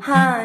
Hi.